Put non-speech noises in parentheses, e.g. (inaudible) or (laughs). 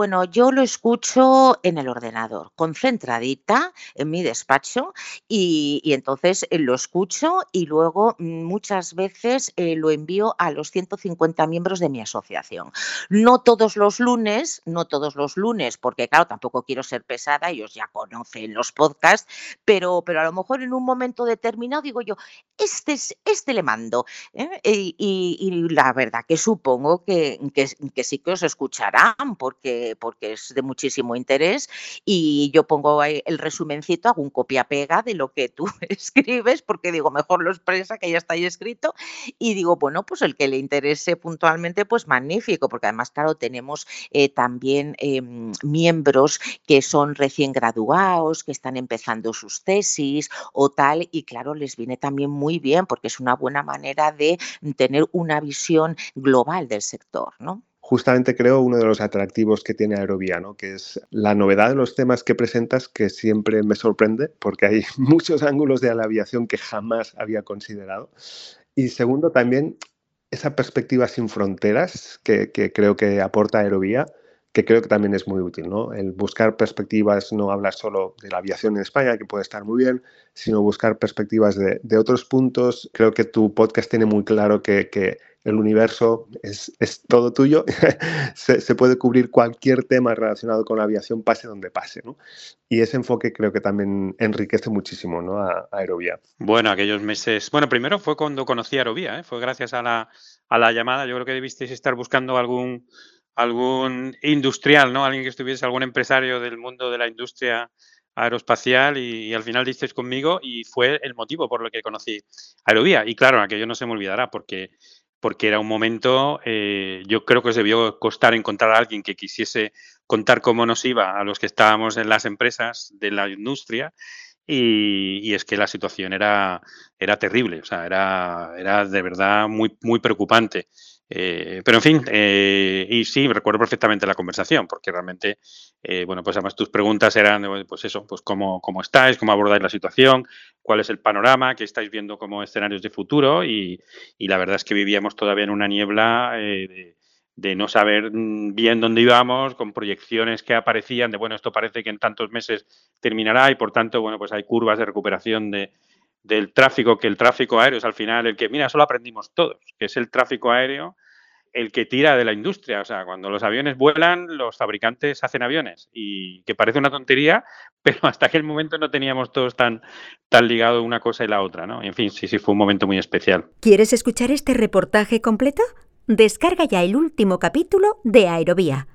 Bueno, yo lo escucho en el ordenador, concentradita en mi despacho y, y entonces eh, lo escucho y luego mm, muchas veces eh, lo envío a los 150 miembros de mi asociación. No todos los lunes, no todos los lunes, porque claro, tampoco quiero ser pesada, ellos ya conocen los podcasts, pero, pero a lo mejor en un momento determinado digo yo, este, es- este le mando. ¿eh? Y, y- y la verdad que supongo que, que, que sí que os escucharán porque, porque es de muchísimo interés y yo pongo ahí el resumencito, hago un copia-pega de lo que tú (laughs) escribes porque digo, mejor lo expresa que ya está ahí escrito y digo, bueno, pues el que le interese puntualmente, pues magnífico, porque además, claro, tenemos eh, también em, miembros que son recién graduados, que están empezando sus tesis o tal, y claro, les viene también muy bien porque es una buena manera de tener una visión global del sector, ¿no? Justamente creo uno de los atractivos que tiene Aerovía, ¿no? que es la novedad de los temas que presentas que siempre me sorprende porque hay (laughs) muchos ángulos de la aviación que jamás había considerado. Y segundo, también esa perspectiva sin fronteras que, creo que aporta Aerovía, que creo que también es muy útil. ¿no? El buscar perspectivas, no hablar solo de la aviación en España, que puede estar muy bien, sino buscar perspectivas de, otros puntos. Creo que tu podcast tiene muy claro que el universo es, es todo tuyo, (laughs) se, puede cubrir cualquier tema relacionado con la aviación, pase donde pase. ¿no? Y ese enfoque creo que también enriquece muchísimo ¿no? a, Aerovía. Bueno, aquellos meses. Bueno, primero fue cuando conocí a Aerovía, ¿eh? fue gracias a la, a la llamada. Yo creo que debisteis estar buscando algún, algún industrial, ¿no? Alguien que estuviese, algún empresario del mundo de la industria aeroespacial y, y, al final disteis conmigo y fue el motivo por lo que conocí Aerovía. Y claro, aquello no se me olvidará porque porque era un momento, eh, yo creo que os debió costar encontrar a alguien que quisiese contar cómo nos iba a los que estábamos en las empresas de la industria. Y, es que la situación era, era terrible, o sea, era, era de verdad muy, muy preocupante. Eh, pero en fin, eh, y sí, recuerdo perfectamente la conversación, porque realmente, eh, bueno, pues además tus preguntas eran, pues eso, pues cómo, cómo estáis, cómo abordáis la situación, cuál es el panorama, qué estáis viendo como escenarios de futuro, y, la verdad es que vivíamos todavía en una niebla eh, de, no saber mm, bien dónde íbamos, con proyecciones que aparecían de, bueno, esto parece que en tantos meses terminará, y por tanto, bueno, pues hay curvas de recuperación de, del tráfico, que el tráfico aéreo es al final el que, mira, eso lo aprendimos todos, que es el tráfico aéreo el que tira de la industria. O sea, cuando los aviones vuelan, los fabricantes hacen aviones. Y que parece una tontería, (laughs) pero hasta aquel momento no teníamos todos tan, tan ligado una cosa y la otra, ¿no? En fin, sí, sí, fue un momento muy especial. ¿Quieres escuchar este reportaje completo? Descarga ya el último capítulo de Aerovía